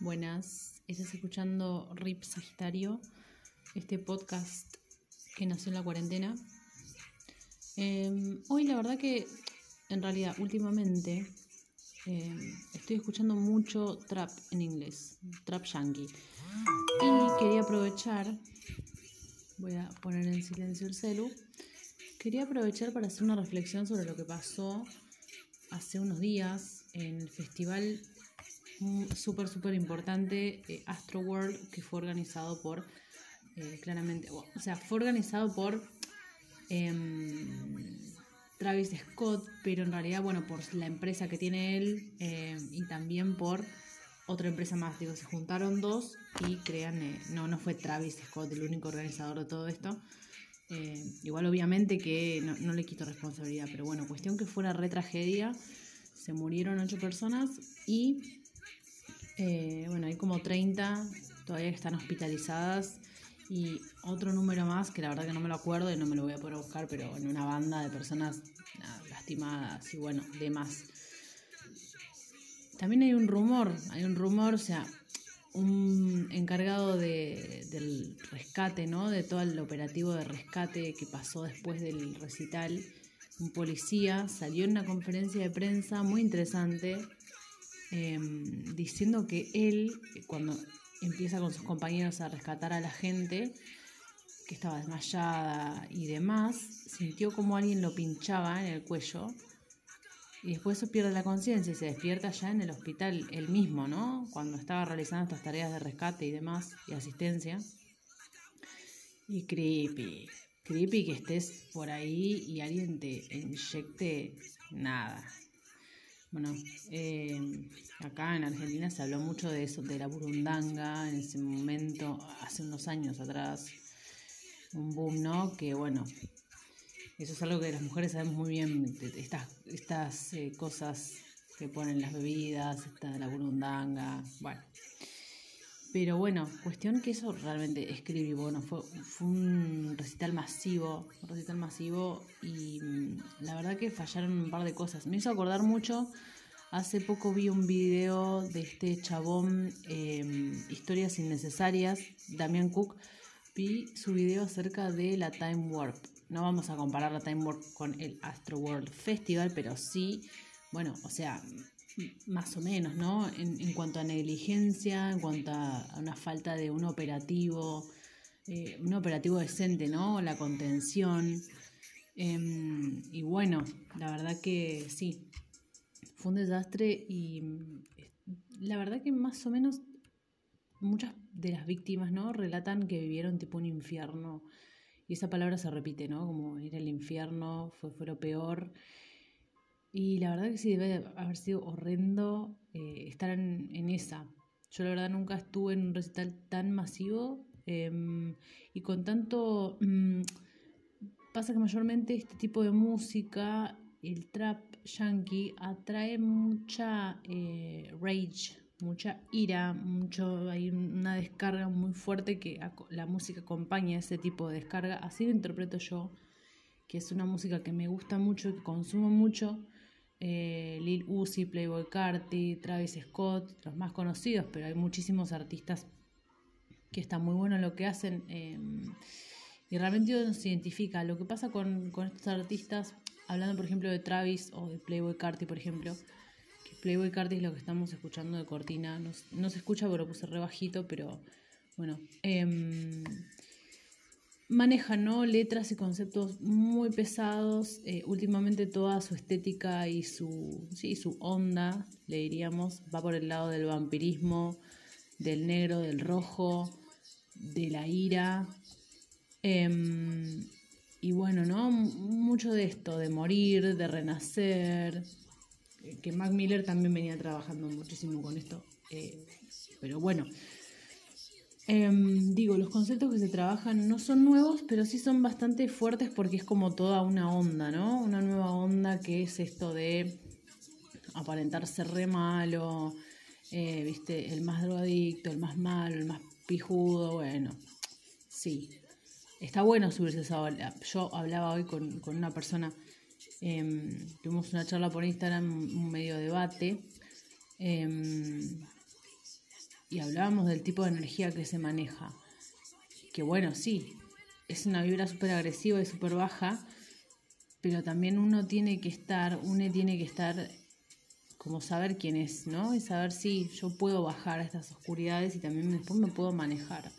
Buenas, estás escuchando RIP Sagitario, este podcast que nació en la cuarentena. Em, hoy la verdad que, en realidad, últimamente em, estoy escuchando mucho trap en inglés, trap yankee. Y quería aprovechar, voy a poner en silencio el celu, quería aprovechar para hacer una reflexión sobre lo que pasó hace unos días en el festival súper, súper importante, eh, Astro World, que fue organizado por, eh, claramente, o sea, fue organizado por em, Travis Scott, pero en realidad, bueno, por la empresa que tiene él em, y también por otra empresa más. Digo, se juntaron dos y crean, eh, no, no fue Travis Scott el único organizador de todo esto. igual obviamente que no, no, le quito responsabilidad, pero bueno, cuestión que fue una re tragedia. Se murieron ocho personas y eh, bueno, hay como 30 todavía que están hospitalizadas y otro número más que la verdad que no me lo acuerdo y no me lo voy a poder buscar, pero en una banda de personas lastimadas y bueno, demás. También hay un rumor, hay un rumor, o sea, un encargado de, del rescate, ¿no? De todo el operativo de rescate que pasó después del recital, un policía salió en una conferencia de prensa muy interesante Em, diciendo que él, cuando empieza con sus compañeros a rescatar a la gente que estaba desmayada y demás, sintió como alguien lo pinchaba en el cuello y después eso pierde la conciencia y se despierta ya en el hospital él mismo, ¿no? Cuando estaba realizando estas tareas de rescate y demás y asistencia. Y creepy, creepy que estés por ahí y alguien te inyecte nada, bueno, eh, acá en Argentina se habló mucho de eso, de la burundanga, en ese momento, hace unos años atrás, un boom, ¿no? Que bueno, eso es algo que las mujeres sabemos muy bien, estas, estas eh, cosas que ponen las bebidas, esta de la burundanga, bueno. Pero bueno, cuestión que eso realmente escribí, bueno, fue, fue un recital masivo, un recital masivo y mm, la verdad que fallaron un par de cosas. Me hizo acordar mucho, hace poco vi un video de este chabón, em, Historias Innecesarias, Damian Cook, vi su video acerca de la Time Warp. No vamos a comparar la Time Warp con el Astro World Festival, pero sí, bueno, o sea, más o menos, ¿no? En, en, cuanto a negligencia, en cuanto a, una falta de un operativo, eh, un operativo decente, ¿no? La contención. Em, y bueno, la verdad que sí, fue un desastre y la verdad que más o menos muchas de las víctimas, ¿no? Relatan que vivieron tipo un infierno. Y esa palabra se repite, ¿no? Como ir al infierno fue, fue lo peor. Y la verdad que sí, debe haber sido horrendo eh, estar en, esa. Yo la verdad nunca estuve en un recital tan masivo em, y con tanto... Mm, pasa que mayormente este tipo de música, el trap yankee, atrae mucha eh, rage, mucha ira, mucho, hay una descarga muy fuerte que la música acompaña ese tipo de descarga. Así lo interpreto yo, que es una música que me gusta mucho, que consumo mucho eh, Lil Uzi, Playboy Carti, Travis Scott, los más conocidos, pero hay muchísimos artistas que están muy buenos en lo que hacen em, y realmente uno se identifica. Lo que pasa con, estos artistas, hablando por ejemplo de Travis o de Playboy Carti, por ejemplo, que Playboy Carti es lo que estamos escuchando de cortina, no, se escucha pero puse re bajito, pero bueno. Em, maneja ¿no? letras y conceptos muy pesados. Eh, últimamente toda su estética y su, sí, su onda, le diríamos, va por el lado del vampirismo, del negro, del rojo, de la ira. Em, y bueno, ¿no? Mucho de esto, de morir, de renacer, eh, que Mac Miller también venía trabajando muchísimo con esto. Eh, pero bueno, Em, digo, los conceptos que se trabajan no son nuevos, pero sí son bastante fuertes porque es como toda una onda, ¿no? Una nueva onda que es esto de aparentar ser re malo, eh, ¿viste? El más drogadicto, el más malo, el más pijudo, bueno, sí. Está bueno subirse esa. Yo hablaba hoy con, una persona, em, tuvimos una charla por Instagram, un medio debate. Em, y hablábamos del tipo de energía que se maneja. Que bueno, sí, es una vibra súper agresiva y súper baja, pero también uno tiene que estar, uno tiene que estar como saber quién es, ¿no? Y saber si yo puedo bajar a estas oscuridades y también después me puedo manejar.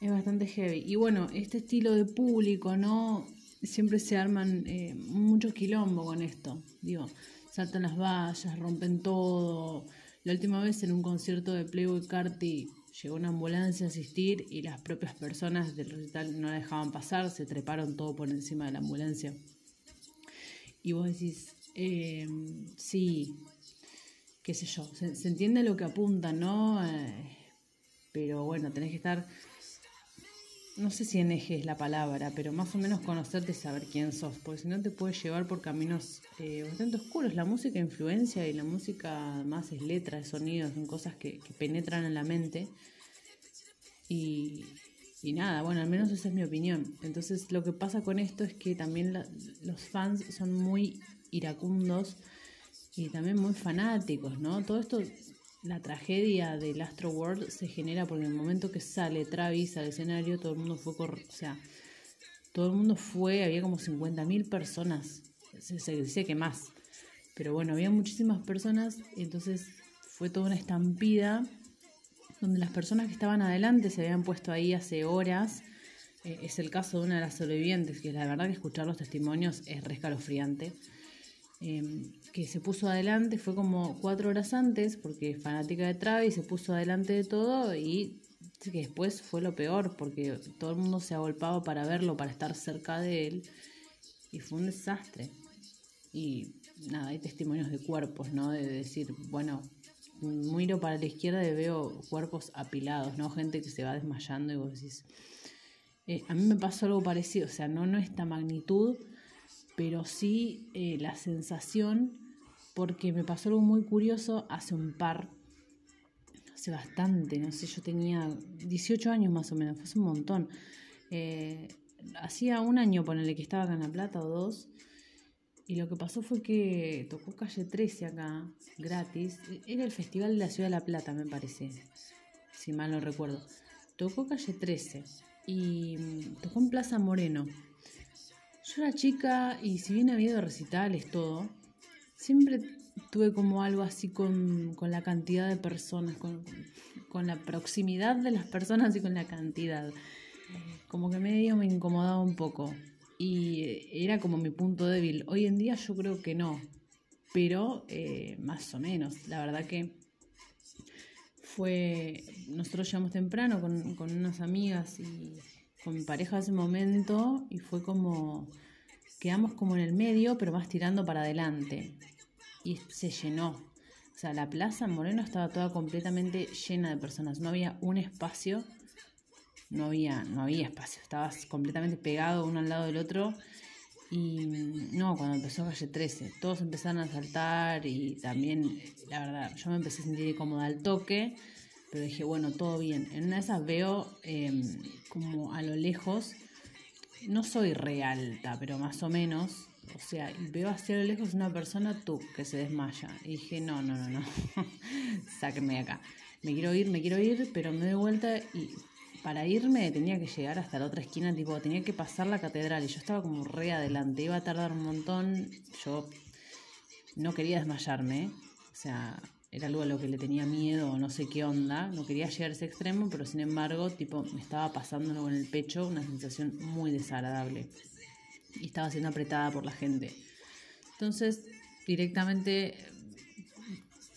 Es bastante heavy. Y bueno, este estilo de público, ¿no? Siempre se arman eh, mucho quilombo con esto. Digo, saltan las vallas, rompen todo. La última vez en un concierto de Playboy Carti llegó una ambulancia a asistir y las propias personas del recital no la dejaban pasar, se treparon todo por encima de la ambulancia. Y vos decís, eh, sí, qué sé yo, se, entiende lo que apunta, ¿no? Eh, pero bueno, tenés que estar, no sé si en eje es la palabra, pero más o menos conocerte y saber quién sos, porque si no te puedes llevar por caminos eh, bastante oscuros. La música influencia y la música más es letra, es sonido, son cosas que, penetran en la mente. Y, y nada, bueno, al menos esa es mi opinión. Entonces lo que pasa con esto es que también los fans son muy iracundos y también muy fanáticos, ¿no? Todo esto, la tragedia del Astro World se genera porque en el momento que sale Travis al escenario, todo el mundo fue, o sea, todo el mundo fue, había como 50.000 personas, se, se dice que más, pero bueno, había muchísimas personas, entonces fue toda una estampida donde las personas que estaban adelante se habían puesto ahí hace horas. Eh, es el caso de una de las sobrevivientes, que la verdad que escuchar los testimonios es rescalofriante. Em, que se puso adelante, fue como cuatro horas antes, porque es fanática de Travis, se puso adelante de todo y que después fue lo peor, porque todo el mundo se agolpaba para verlo, para estar cerca de él, y fue un desastre. Y nada, hay testimonios de cuerpos, ¿no? De decir, bueno, miro para la izquierda y veo cuerpos apilados, ¿no? Gente que se va desmayando y vos decís... Eh, a mí me pasó algo parecido, o sea, no, no esta magnitud, pero sí eh, la sensación, porque me pasó algo muy curioso hace un par, hace bastante, no sé, yo tenía 18 años más o menos, fue un montón. Eh, hacía un año, ponele que estaba acá en La Plata o dos, y lo que pasó fue que tocó Calle 13 acá, gratis. Era el Festival de la Ciudad de La Plata, me parece, si mal no recuerdo. Tocó Calle 13 y mm, tocó en Plaza Moreno. Yo era chica y si bien había habido recitales, todo, siempre tuve como algo así con, la cantidad de personas, con, la proximidad de las personas y con la cantidad. Como que medio me incomodaba un poco y era como mi punto débil. Hoy en día yo creo que no, pero eh, más o menos. La verdad que fue, nosotros llegamos temprano con, con unas amigas y con mi pareja ese momento y fue como, quedamos como en el medio, pero más tirando para adelante. Y se llenó. O sea, la plaza en Moreno estaba toda completamente llena de personas. No había un espacio, no había, no había espacio. Estabas completamente pegado uno al lado del otro. Y no, cuando empezó Calle 13, todos empezaron a saltar y también, la verdad, yo me empecé a sentir incómoda al toque pero dije, bueno, todo bien. En una de esas veo em, como a lo lejos, no soy re alta, pero más o menos, o sea, veo hacia lo lejos una persona, tú, que se desmaya. Y dije, no, no, no, no, sáquenme de acá. Me quiero ir, me quiero ir, pero me doy vuelta y para irme tenía que llegar hasta la otra esquina, tipo, tenía que pasar la catedral y yo estaba como re adelante, iba a tardar un montón, yo no quería desmayarme, o sea, era algo a lo que le tenía miedo o no sé qué onda, no quería llegar a ese extremo, pero sin embargo, tipo, me estaba pasando en el pecho una sensación muy desagradable. Y estaba siendo apretada por la gente. Entonces, directamente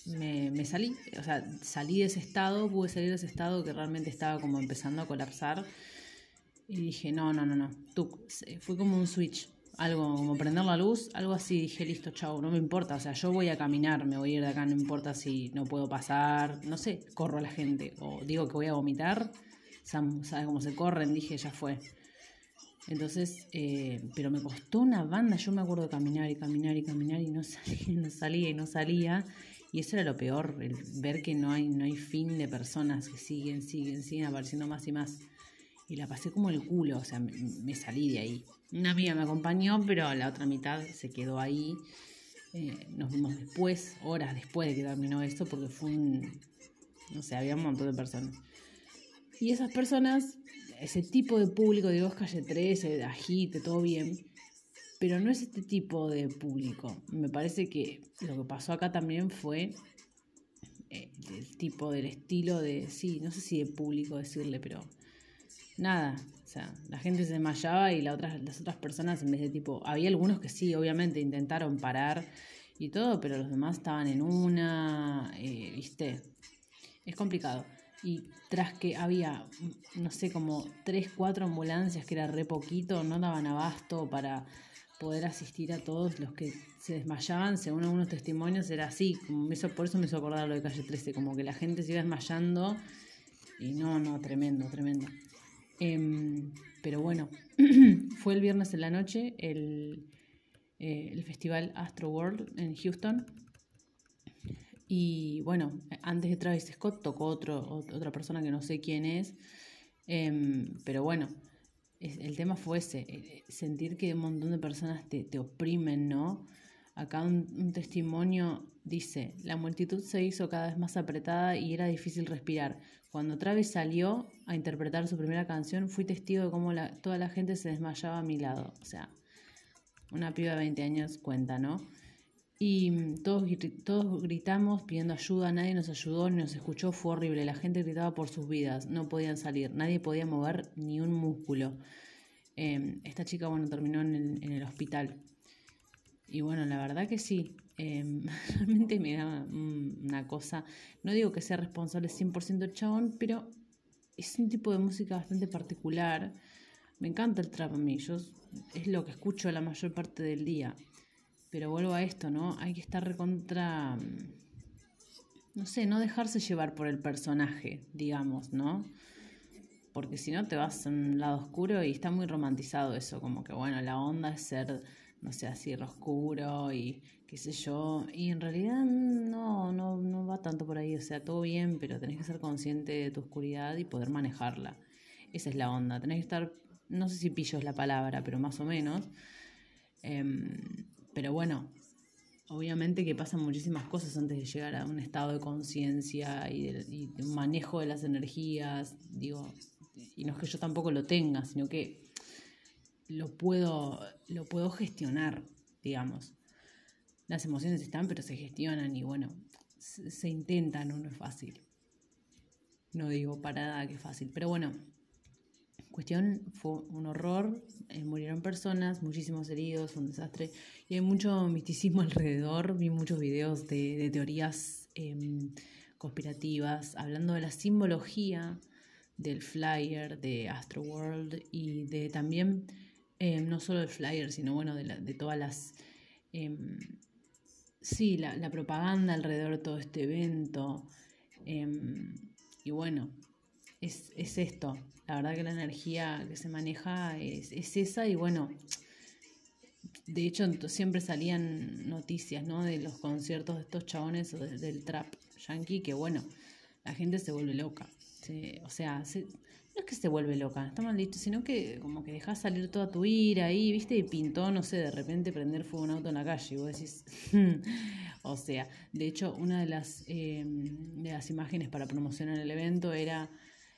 me, me, salí, o sea, salí de ese estado, pude salir de ese estado que realmente estaba como empezando a colapsar. Y dije, no, no, no, no, fue como un switch algo como prender la luz, algo así, dije, listo, chao, no me importa, o sea, yo voy a caminar, me voy a ir de acá, no importa si no puedo pasar, no sé, corro a la gente, o digo que voy a vomitar, ¿sabes cómo se corren? Dije, ya fue. Entonces, eh, pero me costó una banda, yo me acuerdo de caminar y caminar y caminar y no salía, no salía y no salía. Y eso era lo peor, el ver que no hay, no hay fin de personas que siguen, siguen, siguen apareciendo más y más. Y la pasé como el culo, o sea, me salí de ahí. Una amiga me acompañó, pero la otra mitad se quedó ahí. Eh, nos vimos después, horas después de que terminó esto, porque fue un, no sé, había un montón de personas. Y esas personas, ese tipo de público, digo, es calle 13, agite, todo bien, pero no es este tipo de público. Me parece que lo que pasó acá también fue eh, el tipo del estilo de, sí, no sé si de público decirle, pero nada, o sea, la gente se desmayaba y la las otras personas en vez de tipo, había algunos que sí, obviamente intentaron parar y todo, pero los demás estaban en una, eh, viste, es complicado. Y tras que había, no sé, como tres, cuatro ambulancias, que era re poquito, no daban abasto para poder asistir a todos los que se desmayaban, según algunos testimonios era así, como eso, por eso me hizo acordar lo de calle 13, como que la gente se iba desmayando y no, no, tremendo, tremendo. Em, pero bueno, fue el viernes en la noche el, eh, el festival Astro World en Houston. Y bueno, antes de Travis Scott tocó otro, otra persona que no sé quién es. Em, pero bueno, el tema fue ese, eh, sentir que un montón de personas te, te oprimen, ¿no? Acá un, testimonio dice, la multitud se hizo cada vez más apretada y era difícil respirar. Cuando Travis salió a interpretar su primera canción, fui testigo de cómo toda la gente se desmayaba a mi lado. O sea, una piba de 20 años cuenta, ¿no? Y mm, todos, gritamos pidiendo ayuda, nadie nos ayudó ni nos escuchó, fue horrible. La gente gritaba por sus vidas, no podían salir, nadie podía mover ni un músculo. Em, esta chica, bueno, terminó en el hospital. Y bueno, la verdad que sí, em, realmente me da una cosa, no digo que sea responsable 100% chabón, pero es un tipo de música bastante particular. Me encanta el trap a mí, yo es lo que escucho la mayor parte del día. Pero vuelvo a esto, ¿no? Hay que estar recontra, no sé, no dejarse llevar por el personaje, digamos, ¿no? Porque si no te vas a un lado oscuro y está muy romantizado eso, como que bueno, la onda es ser no sé, así oscuro y qué sé yo. Y en realidad no, no, no va tanto por ahí, o sea, todo bien, pero tenés que ser consciente de tu oscuridad y poder manejarla. Esa es la onda, tenés que estar, no sé si pillo es la palabra, pero más o menos. Em, pero bueno, obviamente que pasan muchísimas cosas antes de llegar a un estado de conciencia y, de, un manejo de las energías, digo, y no es que yo tampoco lo tenga, sino que lo puedo, lo puedo gestionar, digamos. Las emociones están, pero se gestionan y bueno, se, intentan, no, es fácil. No digo para nada que es fácil, pero bueno, cuestión fue un horror, eh, murieron personas, muchísimos heridos, un desastre y hay mucho misticismo alrededor, vi muchos videos de, teorías em, conspirativas hablando de la simbología del flyer de Astro World y de también Em, no solo el flyer, sino bueno, de, de todas las... Em, sí, la, propaganda alrededor de todo este evento. Em, y bueno, es, esto. La verdad que la energía que se maneja es, esa y bueno, de hecho siempre salían noticias, ¿no? De los conciertos de estos chabones o del trap yankee, que bueno, la gente se vuelve loca. o sea, se, es que se vuelve loca, está mal dicho, sino que como que dejas salir toda tu ira ahí, viste, y pintó, no sé, de repente prender fuego un auto en la calle, y vos decís, o sea, de hecho, una de las, eh, de las imágenes para promocionar el evento era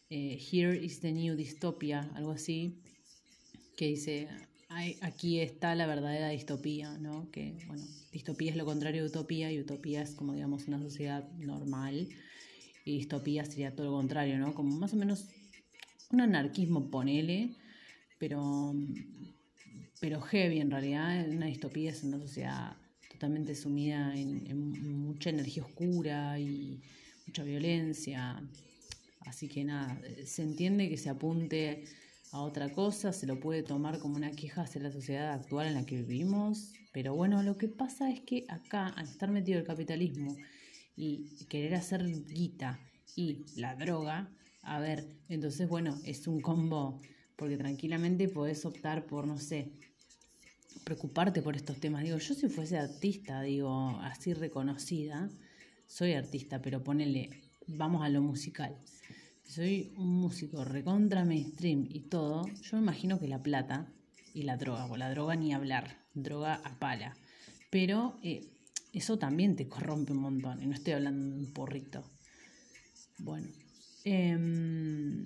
eh, Here is the new dystopia, algo así, que dice, aquí está la verdadera distopía, ¿no? Que, bueno, distopía es lo contrario de utopía, y utopía es como, digamos, una sociedad normal, y distopía sería todo lo contrario, ¿no? Como más o menos un anarquismo, ponele, pero, pero heavy en realidad, una distopía es una sociedad totalmente sumida en, mucha energía oscura y mucha violencia. Así que nada, se entiende que se apunte a otra cosa, se lo puede tomar como una queja hacia la sociedad actual en la que vivimos, pero bueno, lo que pasa es que acá, al estar metido el capitalismo y querer hacer guita y la droga, a ver, entonces, bueno, es un combo, porque tranquilamente podés optar por, no sé, preocuparte por estos temas. Digo, yo si fuese artista, digo, así reconocida, soy artista, pero ponele, vamos a lo musical. soy un músico recontra mainstream y todo, yo me imagino que la plata y la droga, o la droga ni hablar, droga a pala. Pero eh, eso también te corrompe un montón, y no estoy hablando de un porrito Bueno, em,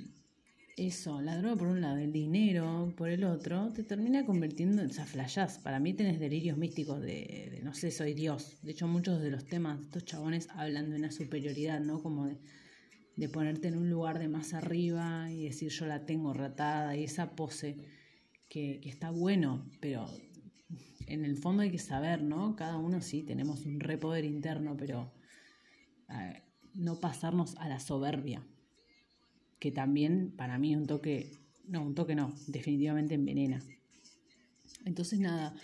eso, la droga por un lado, el dinero por el otro, te termina convirtiendo en flashás. Para mí tenés delirios místicos de, no sé, soy Dios. De hecho, muchos de los temas estos chabones hablan de una superioridad, ¿no? Como de, ponerte en un lugar de más arriba y decir yo la tengo ratada y esa pose que, que está bueno, pero en el fondo hay que saber, ¿no? Cada uno sí tenemos un repoder interno, pero eh, no pasarnos a la soberbia, que también para mí un toque, no, un toque no, definitivamente envenena. Entonces nada,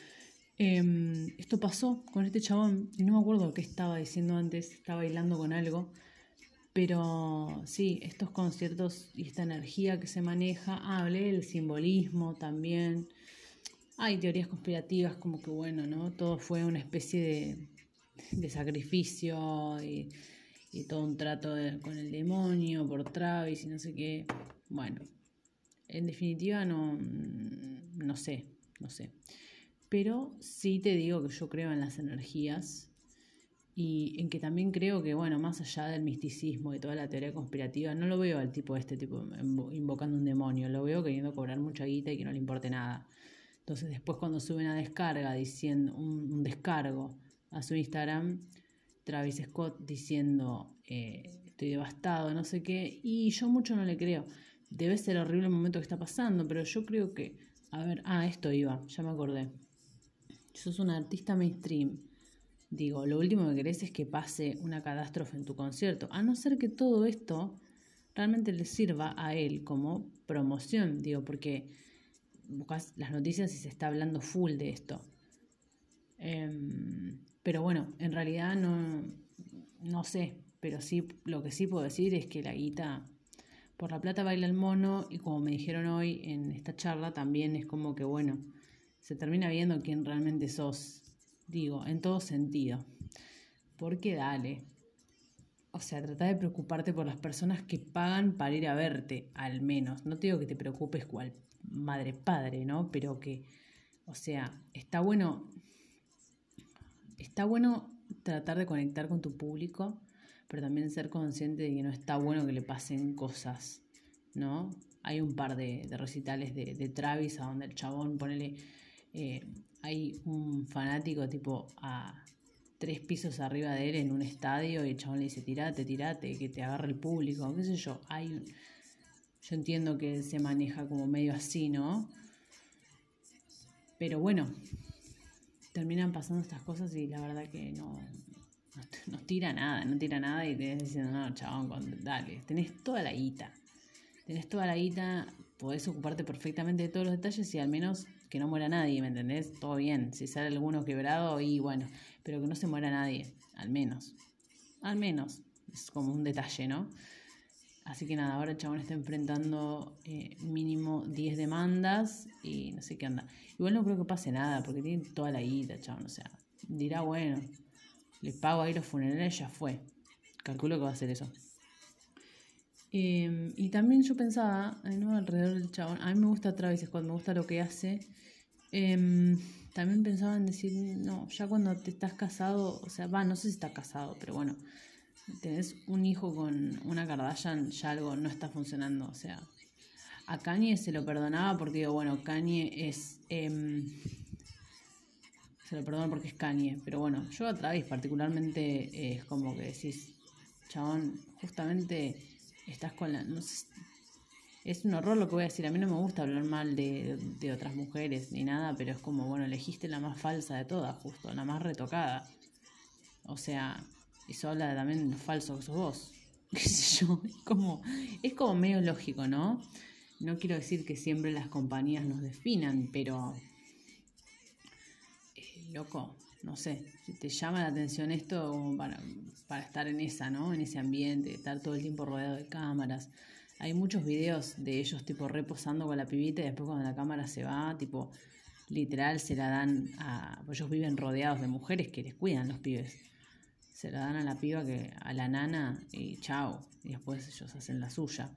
em, esto pasó con este chabón, no me acuerdo qué estaba diciendo antes, estaba bailando con algo, pero sí, estos conciertos y esta energía que se maneja, ah, hablé del simbolismo también. Hay teorías conspirativas como que, bueno, ¿no? Todo fue una especie de, de sacrificio y y todo un trato con el demonio por Travis y no sé qué. Bueno, en definitiva no, no sé, no sé. Pero sí te digo que yo creo en las energías y en que también creo que, bueno, más allá del misticismo y toda la teoría conspirativa, no lo veo al tipo este tipo invocando un demonio, lo veo queriendo cobrar mucha guita y que no le importe nada. Entonces después cuando sube una descarga diciendo un descargo a su Instagram, Travis Scott diciendo eh, estoy devastado, no sé qué, y yo mucho no le creo. Debe ser horrible el momento que está pasando, pero yo creo que, a ver, ah, esto iba, ya me acordé. Sos un artista mainstream. Digo, lo último que querés es que pase una catástrofe en tu concierto, a no ser que todo esto realmente le sirva a él como promoción, digo, porque buscas las noticias y se está hablando full de esto. Em, pero bueno, en realidad no, no sé, pero sí, lo que sí puedo decir es que la guita, por la plata baila el mono y como me dijeron hoy en esta charla, también es como que, bueno, se termina viendo quién realmente sos, digo, en todo sentido. Porque dale, o sea, trata de preocuparte por las personas que pagan para ir a verte, al menos. No te digo que te preocupes cual madre padre, ¿no? Pero que, o sea, está bueno está bueno tratar de conectar con tu público, pero también ser consciente de que no está bueno que le pasen cosas, ¿no? Hay un par de, recitales de, Travis a donde el chabón, ponele, eh, hay un fanático tipo a tres pisos arriba de él en un estadio y el chabón le dice, tirate, tirate, que te agarre el público, qué sé yo. Hay, yo entiendo que se maneja como medio así, ¿no? Pero bueno, terminan pasando estas cosas y la verdad que no, no, tira nada, no tira nada y te diciendo, no, chabón, dale, tenés toda la guita. Tenés toda la guita, podés ocuparte perfectamente de todos los detalles y al menos que no muera nadie, ¿me entendés? Todo bien. Si sale alguno quebrado y bueno, pero que no se muera nadie, al menos. Al menos. Es como un detalle, ¿no? Así que nada, ahora el chabón está enfrentando eh, mínimo 10 demandas y no sé qué anda. Igual no creo que pase nada porque tiene toda la guita, chabón. O sea, dirá, bueno, le pago ahí los funerales, ya fue. Calculo que va a ser eso. Em, y también yo pensaba, ¿no? alrededor del chabón, a mí me gusta Travis Scott, me gusta lo que hace. Em, también pensaba en decir, no, ya cuando te estás casado, o sea, va, no sé si está casado, pero bueno, tenés un hijo con una Kardashian, ya algo no está funcionando. O sea, a Kanye se lo perdonaba porque digo, bueno, Kanye es... Em, se lo perdono porque es Kanye, pero bueno, yo a Travis particularmente eh, es como que decís, chabón, justamente estás con la... No sé, es un horror lo que voy a decir, a mí no me gusta hablar mal de, de otras mujeres ni nada, pero es como, bueno, elegiste la más falsa de todas, justo, la más retocada. O sea, eso habla también de lo falso que sos vos. ¿Qué sé yo? Es como, es como medio lógico, ¿no? No quiero decir que siempre las compañías nos definan, pero. Eh, loco, no sé. Si te llama la atención esto para, para estar en esa, ¿no? En ese ambiente, estar todo el tiempo rodeado de cámaras. Hay muchos videos de ellos, tipo, reposando con la pibita y después cuando la cámara se va, tipo, literal se la dan a. Ellos viven rodeados de mujeres que les cuidan los pibes se la dan a la piba que a la nana y chao. Y después ellos hacen la suya.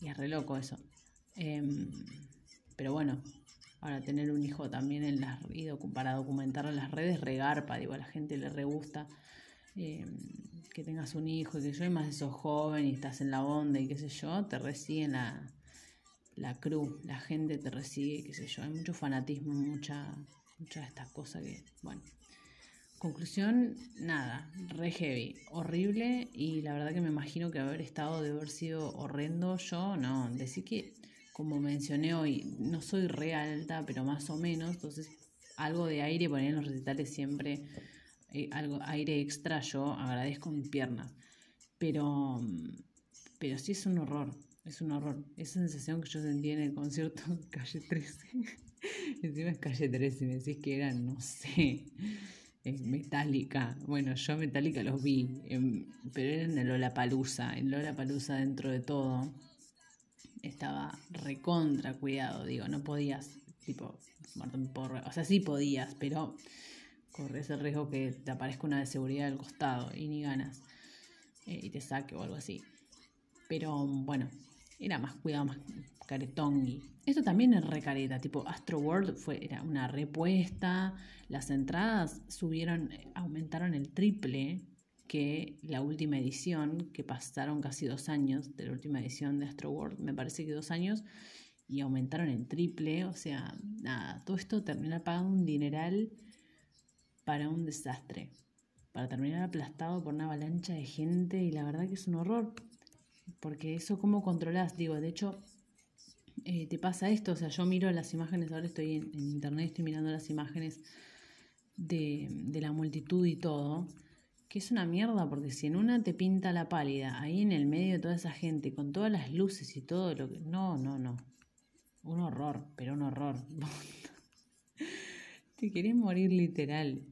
Y es re loco eso. Em, pero bueno, ahora tener un hijo también en las para documentarlo en las redes, regarpa, digo, a la gente le re gusta. Em, que tengas un hijo y que yo, y más sos joven y estás en la onda y qué sé yo, te reciben la, la cruz, la gente te recibe, qué sé yo. Hay mucho fanatismo, mucha, muchas de estas cosas que, bueno. Conclusión, nada, re heavy, horrible y la verdad que me imagino que haber estado de haber sido horrendo yo, no, decir que como mencioné hoy, no soy re alta, pero más o menos, entonces algo de aire poner en los recitales siempre, eh, algo aire extra yo agradezco mis piernas, pero, pero sí es un horror, es un horror, esa sensación que yo sentí en el concierto Calle 13, encima es Calle 13 y me decís que eran, no sé Metallica. Bueno, yo Metallica los vi, em, pero era en Lola Palusa. En Lola Palusa, dentro de todo, estaba recontra cuidado. Digo, no podías, tipo, O sea, sí podías, pero corres el riesgo que te aparezca una de seguridad al costado y ni ganas. Eh, y te saque o algo así. Pero bueno, era más cuidado, más caretón. Esto también es recareta, tipo Astro World fue, era una repuesta, las entradas subieron, aumentaron el triple que la última edición, que pasaron casi dos años de la última edición de Astro World, me parece que dos años, y aumentaron el triple, o sea, nada, todo esto termina pagando un dineral para un desastre, para terminar aplastado por una avalancha de gente y la verdad que es un horror, porque eso cómo controlas, digo, de hecho eh, te pasa esto, o sea, yo miro las imágenes, ahora estoy en, internet, estoy mirando las imágenes de, de, la multitud y todo, que es una mierda, porque si en una te pinta la pálida, ahí en el medio de toda esa gente, con todas las luces y todo lo que... No, no, no. Un horror, pero un horror. te querés morir literal.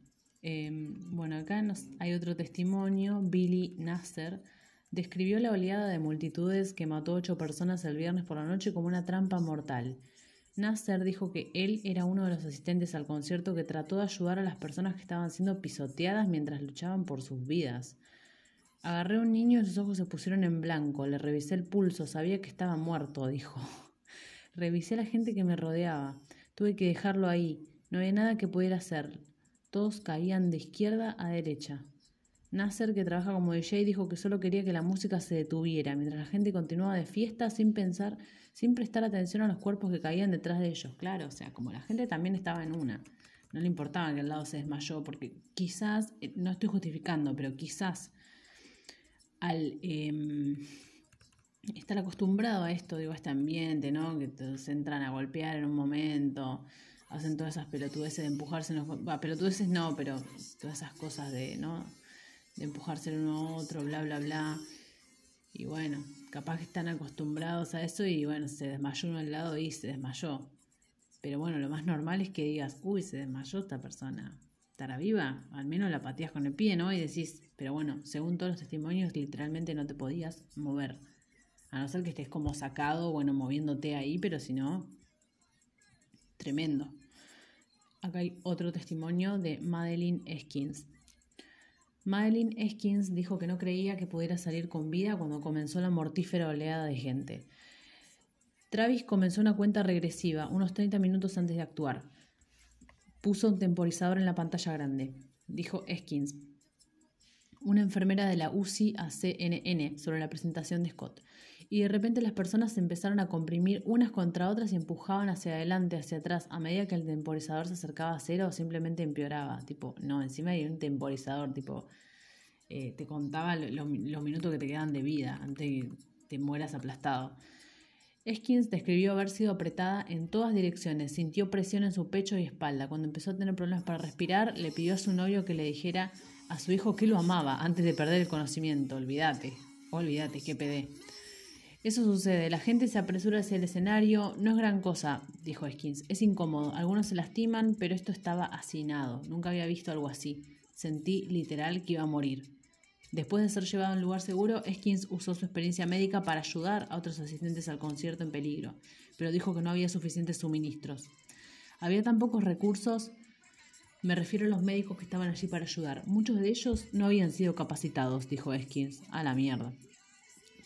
Em, bueno, acá hay otro testimonio, Billy Nasser describió la oleada de multitudes que mató ocho personas el viernes por la noche como una trampa mortal. Nasser dijo que él era uno de los asistentes al concierto que trató de ayudar a las personas que estaban siendo pisoteadas mientras luchaban por sus vidas. Agarré a un niño y sus ojos se pusieron en blanco. Le revisé el pulso, sabía que estaba muerto, dijo. Revisé a la gente que me rodeaba. Tuve que dejarlo ahí. No había nada que pudiera hacer. Todos caían de izquierda a derecha. Nasser, que trabaja como DJ, dijo que solo quería que la música se detuviera, mientras la gente continuaba de fiesta sin pensar, sin prestar atención a los cuerpos que caían detrás de ellos. Claro, o sea, como la gente también estaba en una. No le importaba que al lado se desmayó, porque quizás, eh, no estoy justificando, pero quizás al em, estar acostumbrado a esto, digo, a este ambiente, ¿no? Que se entran a golpear en un momento, hacen todas esas pelotudeces de empujarse en los... pelotudeces no, pero todas esas cosas de, ¿no? De empujarse el uno a otro, bla, bla, bla. Y bueno, capaz que están acostumbrados a eso y bueno, se desmayó uno al lado y se desmayó. Pero bueno, lo más normal es que digas, uy, se desmayó esta persona. ¿Estará viva? Al menos la pateas con el pie, ¿no? Y decís, pero bueno, según todos los testimonios, literalmente no te podías mover. A no ser que estés como sacado, bueno, moviéndote ahí, pero si no, tremendo. Acá hay otro testimonio de Madeline Eskins. Madeline Eskins dijo que no creía que pudiera salir con vida cuando comenzó la mortífera oleada de gente. Travis comenzó una cuenta regresiva unos 30 minutos antes de actuar. Puso un temporizador en la pantalla grande, dijo Eskins, una enfermera de la UCI a CNN sobre la presentación de Scott. Y de repente las personas se empezaron a comprimir unas contra otras y empujaban hacia adelante, hacia atrás, a medida que el temporizador se acercaba a cero o simplemente empeoraba. Tipo, no, encima hay un temporizador, tipo, eh, te contaba los minutos que te quedan de vida antes de que te mueras aplastado. Eskins describió haber sido apretada en todas direcciones, sintió presión en su pecho y espalda. Cuando empezó a tener problemas para respirar, le pidió a su novio que le dijera a su hijo que lo amaba antes de perder el conocimiento. Olvídate, olvídate, qué pedé. Eso sucede, la gente se apresura hacia el escenario, no es gran cosa, dijo Skins, es incómodo, algunos se lastiman, pero esto estaba hacinado, nunca había visto algo así, sentí literal que iba a morir. Después de ser llevado a un lugar seguro, Skins usó su experiencia médica para ayudar a otros asistentes al concierto en peligro, pero dijo que no había suficientes suministros. Había tan pocos recursos, me refiero a los médicos que estaban allí para ayudar. Muchos de ellos no habían sido capacitados, dijo Skins. A la mierda.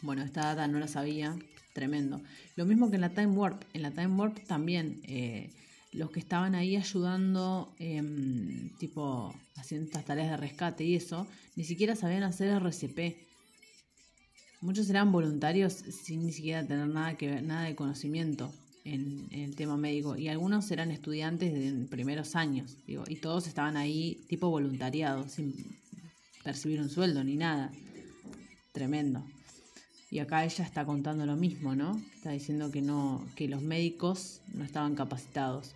Bueno, esta data no la sabía, tremendo. Lo mismo que en la Time Warp. En la Time Warp también eh, los que estaban ahí ayudando, em, tipo, haciendo estas tareas de rescate y eso, ni siquiera sabían hacer RCP. Muchos eran voluntarios sin ni siquiera tener nada que ver, nada de conocimiento en, el tema médico. Y algunos eran estudiantes de primeros años, digo, y todos estaban ahí tipo voluntariados, sin percibir un sueldo ni nada. Tremendo. Y acá ella está contando lo mismo, ¿no? Está diciendo que no, que los médicos no estaban capacitados.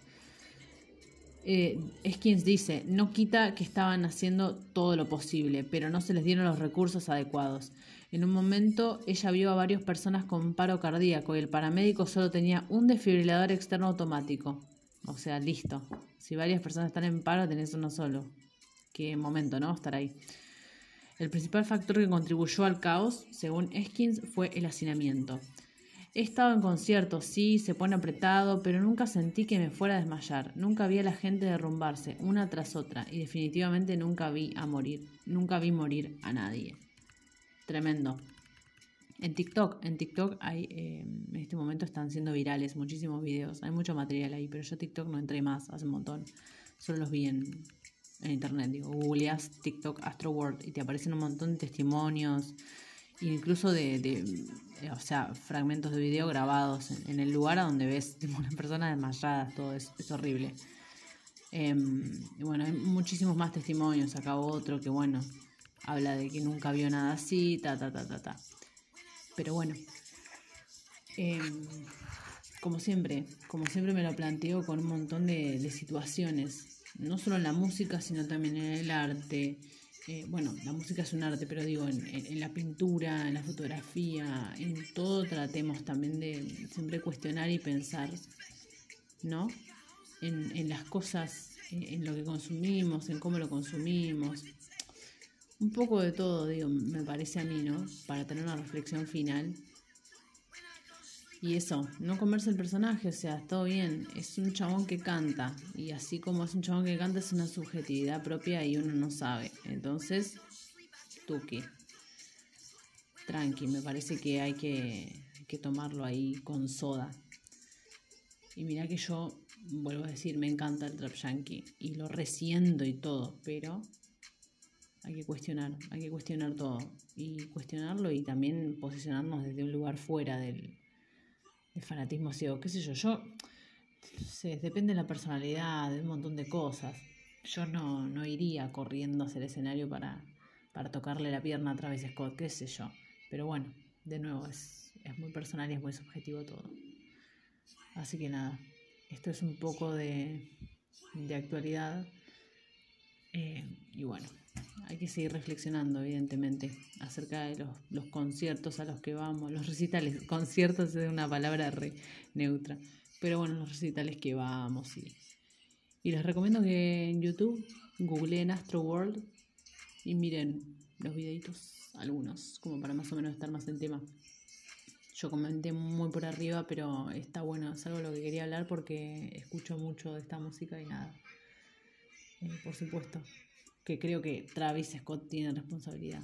Eh, quien dice, no quita que estaban haciendo todo lo posible, pero no se les dieron los recursos adecuados. En un momento ella vio a varias personas con paro cardíaco y el paramédico solo tenía un desfibrilador externo automático. O sea, listo. Si varias personas están en paro, tenés uno solo. Qué momento, ¿no? Estar ahí. El principal factor que contribuyó al caos, según Eskins, fue el hacinamiento. He estado en conciertos, sí, se pone apretado, pero nunca sentí que me fuera a desmayar. Nunca vi a la gente derrumbarse, una tras otra, y definitivamente nunca vi a morir. Nunca vi morir a nadie. Tremendo. En TikTok, en TikTok hay, eh, en este momento están siendo virales muchísimos videos. Hay mucho material ahí, pero yo TikTok no entré más hace un montón. Solo los vi en, internet. Digo, googleas TikTok Astro World y te aparecen un montón de testimonios, incluso de, o sea, fragmentos de video grabados en, el lugar a donde ves una persona desmayada, todo es, es horrible. Em, bueno, hay muchísimos más testimonios. Acá otro que, bueno, habla de que nunca vio nada así, ta, ta, ta, ta, ta. Pero bueno, em, como siempre, como siempre me lo planteo con un montón de, situaciones, no solo en la música, sino también en el arte. Eh, bueno, la música es un arte, pero digo, en, la pintura, en la fotografía, en todo tratemos también de siempre cuestionar y pensar, ¿no? En, en las cosas, en lo que consumimos, en cómo lo consumimos, un poco de todo, digo, me parece a mí, ¿no? Para tener una reflexión final. Y eso, no comerse el personaje, o sea, todo bien, es un chabón que canta. Y así como es un chabón que canta, es una subjetividad propia y uno no sabe. Entonces, qué. Tranqui, me parece que hay que, que tomarlo ahí con soda. Y mira que yo, vuelvo a decir, me encanta el trap yankee y lo resiento y todo, pero hay que cuestionar, hay que cuestionar todo y cuestionarlo y también posicionarnos desde un lugar fuera del, fanatismo ciego, qué sé yo, yo, sé, depende de la personalidad, de un montón de cosas. Yo no, no iría corriendo hacia el escenario para, para tocarle la pierna a Travis Scott, qué sé yo. Pero bueno, de nuevo, es, es muy personal y es muy subjetivo todo. Así que nada, esto es un poco de, de actualidad. Eh, y bueno, hay que seguir reflexionando, evidentemente, acerca de los, conciertos a los que vamos, los recitales. Conciertos es una palabra re neutra, pero bueno, los recitales que vamos. Y, y les recomiendo que en YouTube googleen Astro World y miren los videitos, algunos, como para más o menos estar más en tema. Yo comenté muy por arriba, pero está bueno, es algo de lo que quería hablar porque escucho mucho de esta música y nada. Eh, por supuesto, que creo que Travis Scott tiene responsabilidad.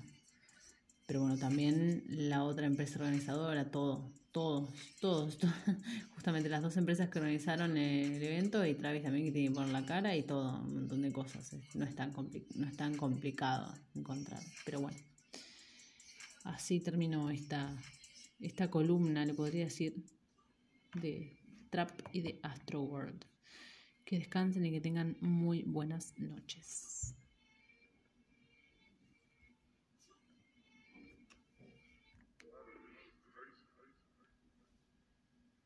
Pero bueno, también la otra empresa organizadora, todo, todos, todos, justamente las dos empresas que organizaron el evento y Travis también que tiene que poner la cara y todo, un montón de cosas. No es tan, no es tan complicado encontrar. Pero bueno, así terminó esta, esta columna, le podría decir, de Trap y de Astro World. Que descansen y que tengan muy buenas noches.